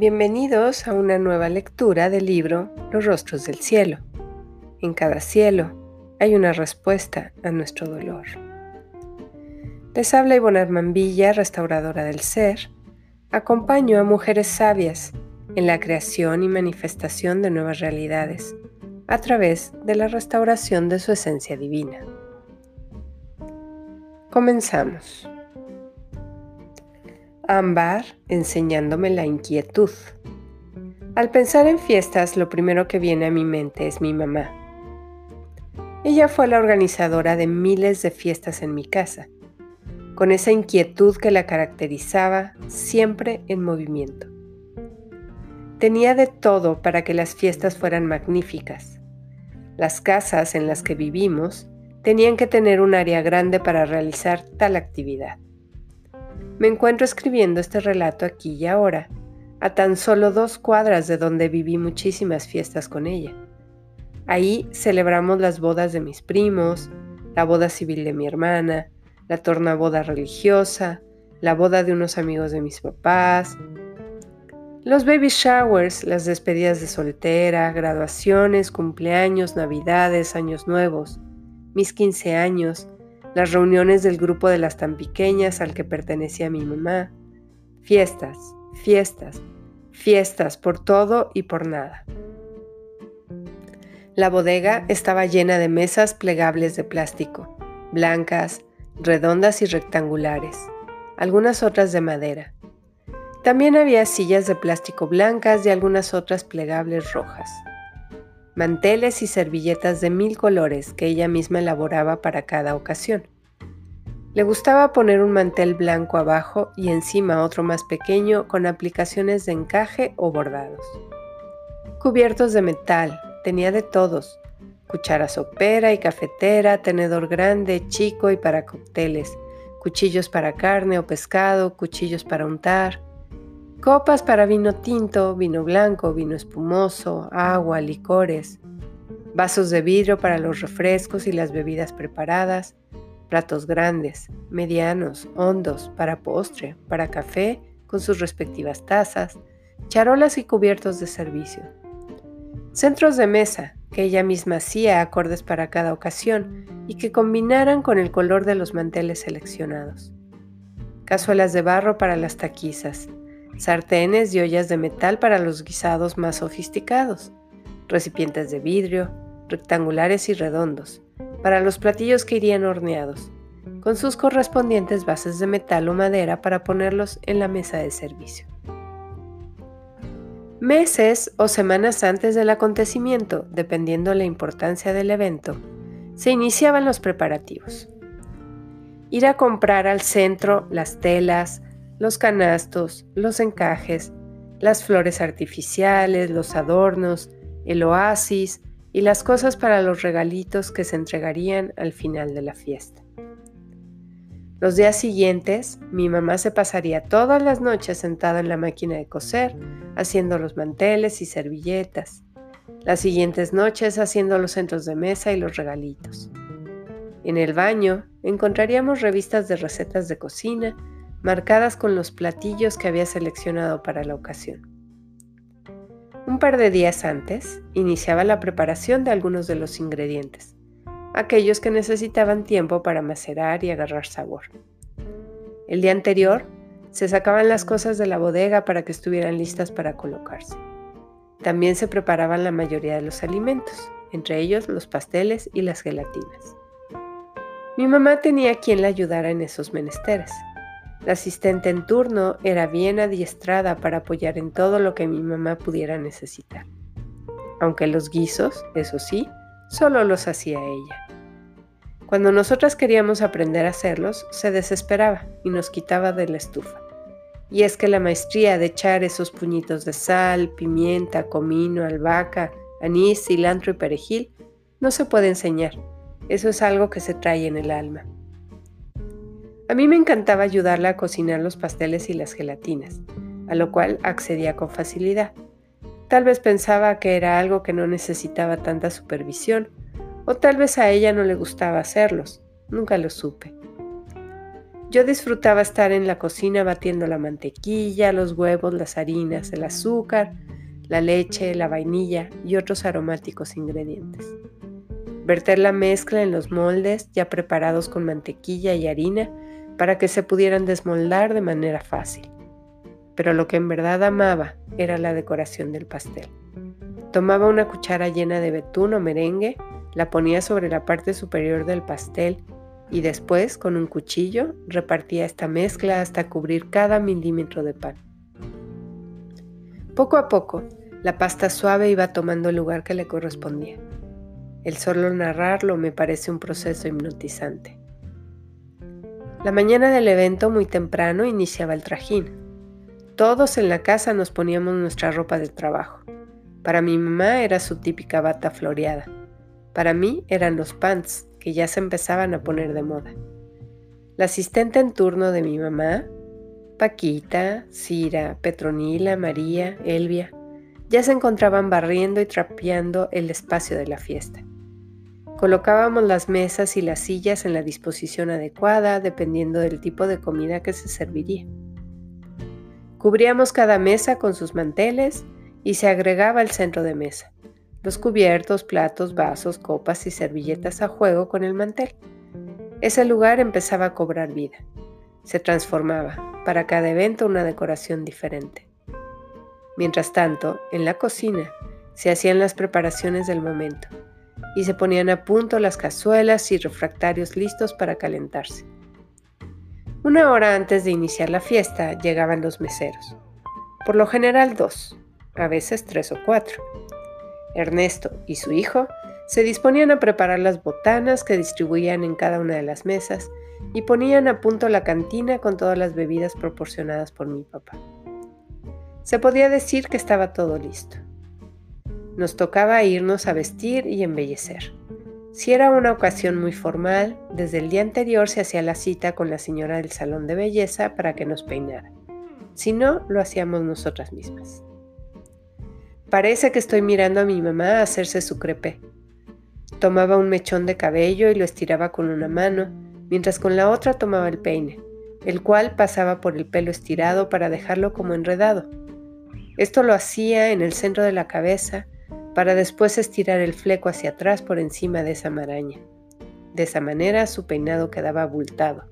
Bienvenidos a una nueva lectura del libro Los rostros del cielo. En cada cielo hay una respuesta a nuestro dolor. Les habla Ivonne Armambilla, restauradora del ser. Acompaño a mujeres sabias en la creación y manifestación de nuevas realidades a través de la restauración de su esencia divina. Comenzamos. Ámbar enseñándome la inquietud. Al pensar en fiestas, lo primero que viene a mi mente es mi mamá. Ella fue la organizadora de miles de fiestas en mi casa, con esa inquietud que la caracterizaba siempre en movimiento. Tenía de todo para que las fiestas fueran magníficas. Las casas en las que vivimos tenían que tener un área grande para realizar tal actividad. Me encuentro escribiendo este relato aquí y ahora, a tan solo dos cuadras de donde viví muchísimas fiestas con ella. Ahí celebramos las bodas de mis primos, la boda civil de mi hermana, la tornaboda religiosa, la boda de unos amigos de mis papás, los baby showers, las despedidas de soltera, graduaciones, cumpleaños, navidades, años nuevos, mis 15 años, las reuniones del grupo de las tan pequeñas al que pertenecía mi mamá, fiestas, fiestas, fiestas por todo y por nada. La bodega estaba llena de mesas plegables de plástico, blancas, redondas y rectangulares, algunas otras de madera. También había sillas de plástico blancas y algunas otras plegables rojas manteles y servilletas de mil colores que ella misma elaboraba para cada ocasión. Le gustaba poner un mantel blanco abajo y encima otro más pequeño con aplicaciones de encaje o bordados. Cubiertos de metal, tenía de todos, cuchara sopera y cafetera, tenedor grande, chico y para cócteles, cuchillos para carne o pescado, cuchillos para untar, Copas para vino tinto, vino blanco, vino espumoso, agua, licores. Vasos de vidrio para los refrescos y las bebidas preparadas. Platos grandes, medianos, hondos, para postre, para café, con sus respectivas tazas. Charolas y cubiertos de servicio. Centros de mesa, que ella misma hacía acordes para cada ocasión y que combinaran con el color de los manteles seleccionados. Cazuelas de barro para las taquizas, sartenes y ollas de metal para los guisados más sofisticados, recipientes de vidrio, rectangulares y redondos, para los platillos que irían horneados, con sus correspondientes bases de metal o madera para ponerlos en la mesa de servicio. Meses o semanas antes del acontecimiento, dependiendo la importancia del evento, se iniciaban los preparativos. Ir a comprar al centro las telas, los canastos, los encajes, las flores artificiales, los adornos, el oasis y las cosas para los regalitos que se entregarían al final de la fiesta. Los días siguientes, mi mamá se pasaría todas las noches sentada en la máquina de coser, haciendo los manteles y servilletas. Las siguientes noches haciendo los centros de mesa y los regalitos. En el baño encontraríamos revistas de recetas de cocina marcadas con los platillos que había seleccionado para la ocasión. Un par de días antes, iniciaba la preparación de algunos de los ingredientes, aquellos que necesitaban tiempo para macerar y agarrar sabor. El día anterior, se sacaban las cosas de la bodega para que estuvieran listas para colocarse. También se preparaban la mayoría de los alimentos, entre ellos los pasteles y las gelatinas. Mi mamá tenía quien la ayudara en esos menesteres, la asistente en turno era bien adiestrada para apoyar en todo lo que mi mamá pudiera necesitar. Aunque los guisos, eso sí, solo los hacía ella. Cuando nosotras queríamos aprender a hacerlos, se desesperaba y nos quitaba de la estufa. Y es que la maestría de echar esos puñitos de sal, pimienta, comino, albahaca, anís, cilantro y perejil no se puede enseñar. Eso es algo que se trae en el alma. A mí me encantaba ayudarla a cocinar los pasteles y las gelatinas, a lo cual accedía con facilidad. Tal vez pensaba que era algo que no necesitaba tanta supervisión, o tal vez a ella no le gustaba hacerlos, nunca lo supe. Yo disfrutaba estar en la cocina batiendo la mantequilla, los huevos, las harinas, el azúcar, la leche, la vainilla y otros aromáticos ingredientes. Verter la mezcla en los moldes ya preparados con mantequilla y harina para que se pudieran desmoldar de manera fácil. Pero lo que en verdad amaba era la decoración del pastel. Tomaba una cuchara llena de betún o merengue, la ponía sobre la parte superior del pastel y después, con un cuchillo, repartía esta mezcla hasta cubrir cada milímetro de pan. Poco a poco, la pasta suave iba tomando el lugar que le correspondía. El solo narrarlo me parece un proceso hipnotizante. La mañana del evento, muy temprano, iniciaba el trajín. Todos en la casa nos poníamos nuestra ropa de trabajo. Para mi mamá era su típica bata floreada. Para mí eran los pants, que ya se empezaban a poner de moda. La asistente en turno de mi mamá, Paquita, Cira, Petronila, María, Elvia, ya se encontraban barriendo y trapeando el espacio de la fiesta. Colocábamos las mesas y las sillas en la disposición adecuada dependiendo del tipo de comida que se serviría. Cubríamos cada mesa con sus manteles y se agregaba el centro de mesa los cubiertos, platos, vasos, copas y servilletas a juego con el mantel. Ese lugar empezaba a cobrar vida. Se transformaba, para cada evento una decoración diferente. Mientras tanto, en la cocina se hacían las preparaciones del momento y se ponían a punto las cazuelas y refractarios listos para calentarse. Una hora antes de iniciar la fiesta llegaban los meseros, por lo general dos, a veces tres o cuatro Ernesto y su hijo se disponían a preparar las botanas que distribuían en cada una de las mesas y ponían a punto la cantina con todas las bebidas proporcionadas por mi papá. Se podía decir que estaba todo listo. Nos tocaba irnos a vestir y embellecer. Si era una ocasión muy formal, desde el día anterior se hacía la cita con la señora del salón de belleza para que nos peinara. Si no, lo hacíamos nosotras mismas. Parece que estoy mirando a mi mamá hacerse su crepé. Tomaba un mechón de cabello y lo estiraba con una mano, mientras con la otra tomaba el peine, el cual pasaba por el pelo estirado para dejarlo como enredado. Esto lo hacía en el centro de la cabeza para después estirar el fleco hacia atrás por encima de esa maraña. De esa manera su peinado quedaba abultado.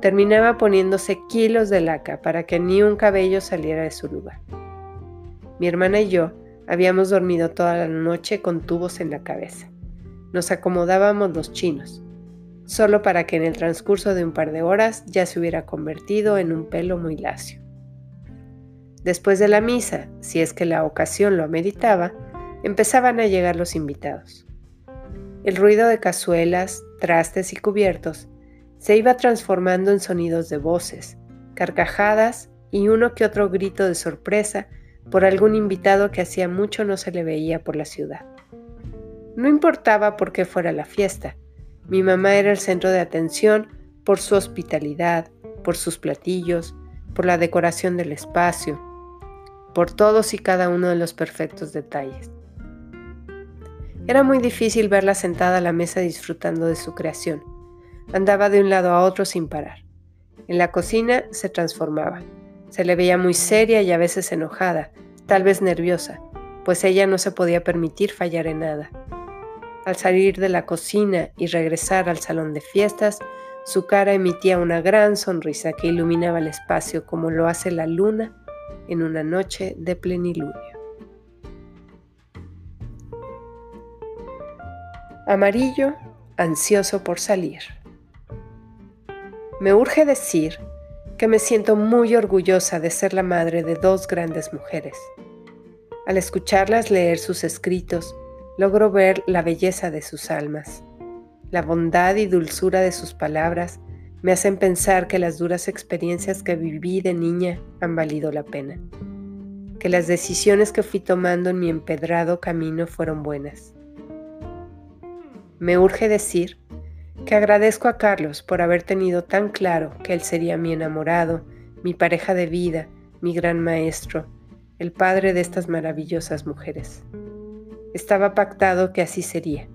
Terminaba poniéndose kilos de laca para que ni un cabello saliera de su lugar. Mi hermana y yo habíamos dormido toda la noche con tubos en la cabeza. Nos acomodábamos los chinos, solo para que en el transcurso de un par de horas ya se hubiera convertido en un pelo muy lacio. Después de la misa, si es que la ocasión lo ameritaba, empezaban a llegar los invitados. El ruido de cazuelas, trastes y cubiertos se iba transformando en sonidos de voces, carcajadas y uno que otro grito de sorpresa por algún invitado que hacía mucho no se le veía por la ciudad. No importaba por qué fuera la fiesta, mi mamá era el centro de atención por su hospitalidad, por sus platillos, por la decoración del espacio, por todos y cada uno de los perfectos detalles. Era muy difícil verla sentada a la mesa disfrutando de su creación. Andaba de un lado a otro sin parar. En la cocina se transformaba. Se le veía muy seria y a veces enojada, tal vez nerviosa, pues ella no se podía permitir fallar en nada. Al salir de la cocina y regresar al salón de fiestas, su cara emitía una gran sonrisa que iluminaba el espacio como lo hace la luna en una noche de plenilunio. Amarillo, ansioso por salir. Me urge decir que me siento muy orgullosa de ser la madre de dos grandes mujeres. Al escucharlas leer sus escritos, logro ver la belleza de sus almas. La bondad y dulzura de sus palabras me hacen pensar que las duras experiencias que viví de niña han valido la pena, que las decisiones que fui tomando en mi empedrado camino fueron buenas. Me urge decir que agradezco a Carlos por haber tenido tan claro que él sería mi enamorado, mi pareja de vida, mi gran maestro, el padre de estas maravillosas mujeres. Estaba pactado que así sería,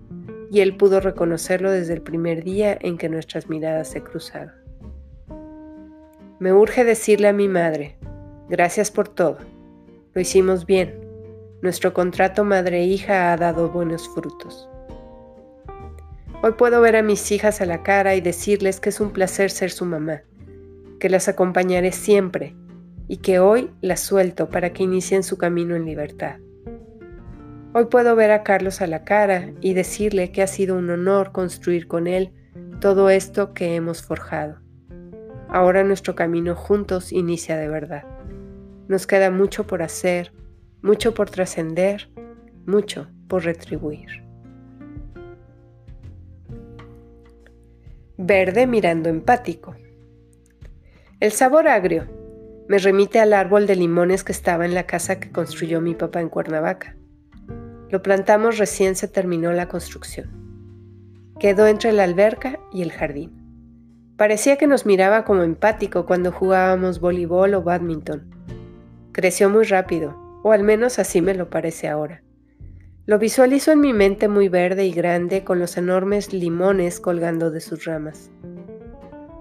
y él pudo reconocerlo desde el primer día en que nuestras miradas se cruzaron. Me urge decirle a mi madre, gracias por todo. Lo hicimos bien. Nuestro contrato madre-hija ha dado buenos frutos. Hoy puedo ver a mis hijas a la cara y decirles que es un placer ser su mamá, que las acompañaré siempre y que hoy las suelto para que inicien su camino en libertad. Hoy puedo ver a Carlos a la cara y decirle que ha sido un honor construir con él todo esto que hemos forjado. Ahora nuestro camino juntos inicia de verdad. Nos queda mucho por hacer, mucho por trascender, mucho por retribuir. Verde mirando empático. El sabor agrio me remite al árbol de limones que estaba en la casa que construyó mi papá en Cuernavaca. Lo plantamos recién se terminó la construcción. Quedó entre la alberca y el jardín. Parecía que nos miraba como empático cuando jugábamos voleibol o badminton. Creció muy rápido, o al menos así me lo parece ahora. Lo visualizo en mi mente muy verde y grande con los enormes limones colgando de sus ramas.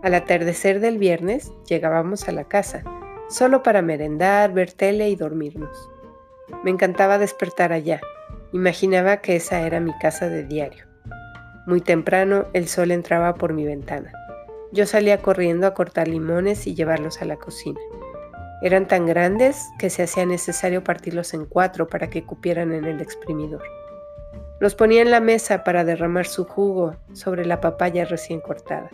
Al atardecer del viernes llegábamos a la casa solo para merendar, ver tele y dormirnos. Me encantaba despertar allá. Imaginaba que esa era mi casa de diario. Muy temprano el sol entraba por mi ventana. Yo salía corriendo a cortar limones y llevarlos a la cocina. Eran tan grandes que se hacía necesario partirlos en cuatro para que cupieran en el exprimidor. Los ponía en la mesa para derramar su jugo sobre la papaya recién cortada.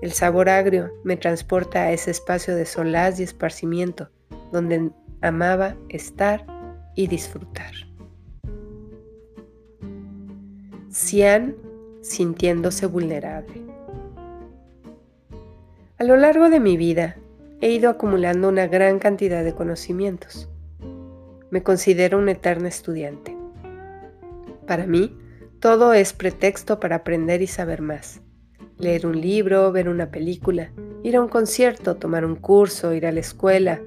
El sabor agrio me transporta a ese espacio de solaz y esparcimiento donde amaba estar y disfrutar. Cian sintiéndose vulnerable. A lo largo de mi vida he ido acumulando una gran cantidad de conocimientos. Me considero una eterna estudiante. Para mí, todo es pretexto para aprender y saber más leer un libro, ver una película, ir a un concierto, tomar un curso, ir a la escuela,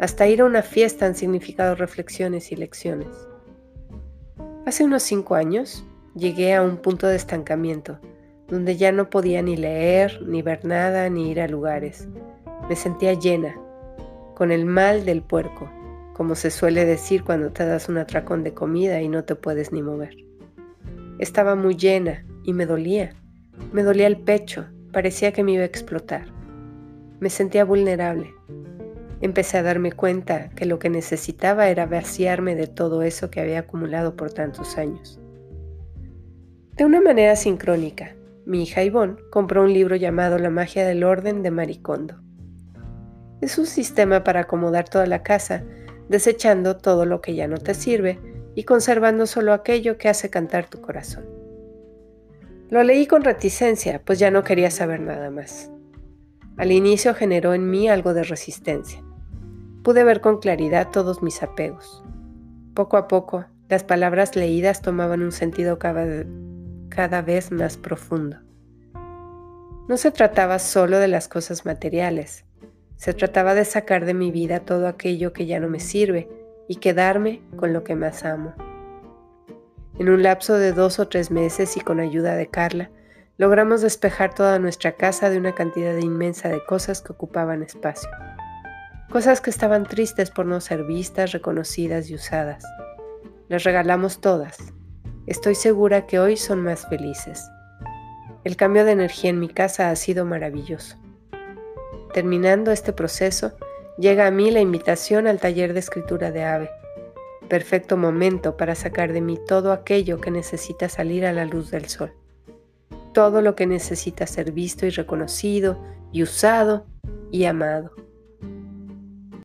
hasta ir a una fiesta han significado reflexiones y lecciones. Hace unos cinco años llegué a un punto de estancamiento, donde ya no podía ni leer, ni ver nada, ni ir a lugares. Me sentía llena, con el mal del puerco, como se suele decir cuando te das un atracón de comida y no te puedes ni mover. Estaba muy llena y me dolía. Me dolía el pecho, parecía que me iba a explotar. Me sentía vulnerable. Empecé a darme cuenta que lo que necesitaba era vaciarme de todo eso que había acumulado por tantos años. De una manera sincrónica, mi hija Ivonne compró un libro llamado La magia del orden de Maricondo. Es un sistema para acomodar toda la casa, desechando todo lo que ya no te sirve y conservando solo aquello que hace cantar tu corazón. Lo leí con reticencia, pues ya no quería saber nada más. Al inicio generó en mí algo de resistencia. Pude ver con claridad todos mis apegos. Poco a poco, las palabras leídas tomaban un sentido cada, vez más profundo. No se trataba solo de las cosas materiales, se trataba de sacar de mi vida todo aquello que ya no me sirve y quedarme con lo que más amo. En un lapso de dos o tres meses y con ayuda de Carla, logramos despejar toda nuestra casa de una cantidad inmensa de cosas que ocupaban espacio. Cosas que estaban tristes por no ser vistas, reconocidas y usadas. Las regalamos todas. Estoy segura que hoy son más felices. El cambio de energía en mi casa ha sido maravilloso. Terminando este proceso, llega a mí la invitación al taller de escritura de Ave perfecto momento para sacar de mí todo aquello que necesita salir a la luz del sol, todo lo que necesita ser visto y reconocido y usado y amado.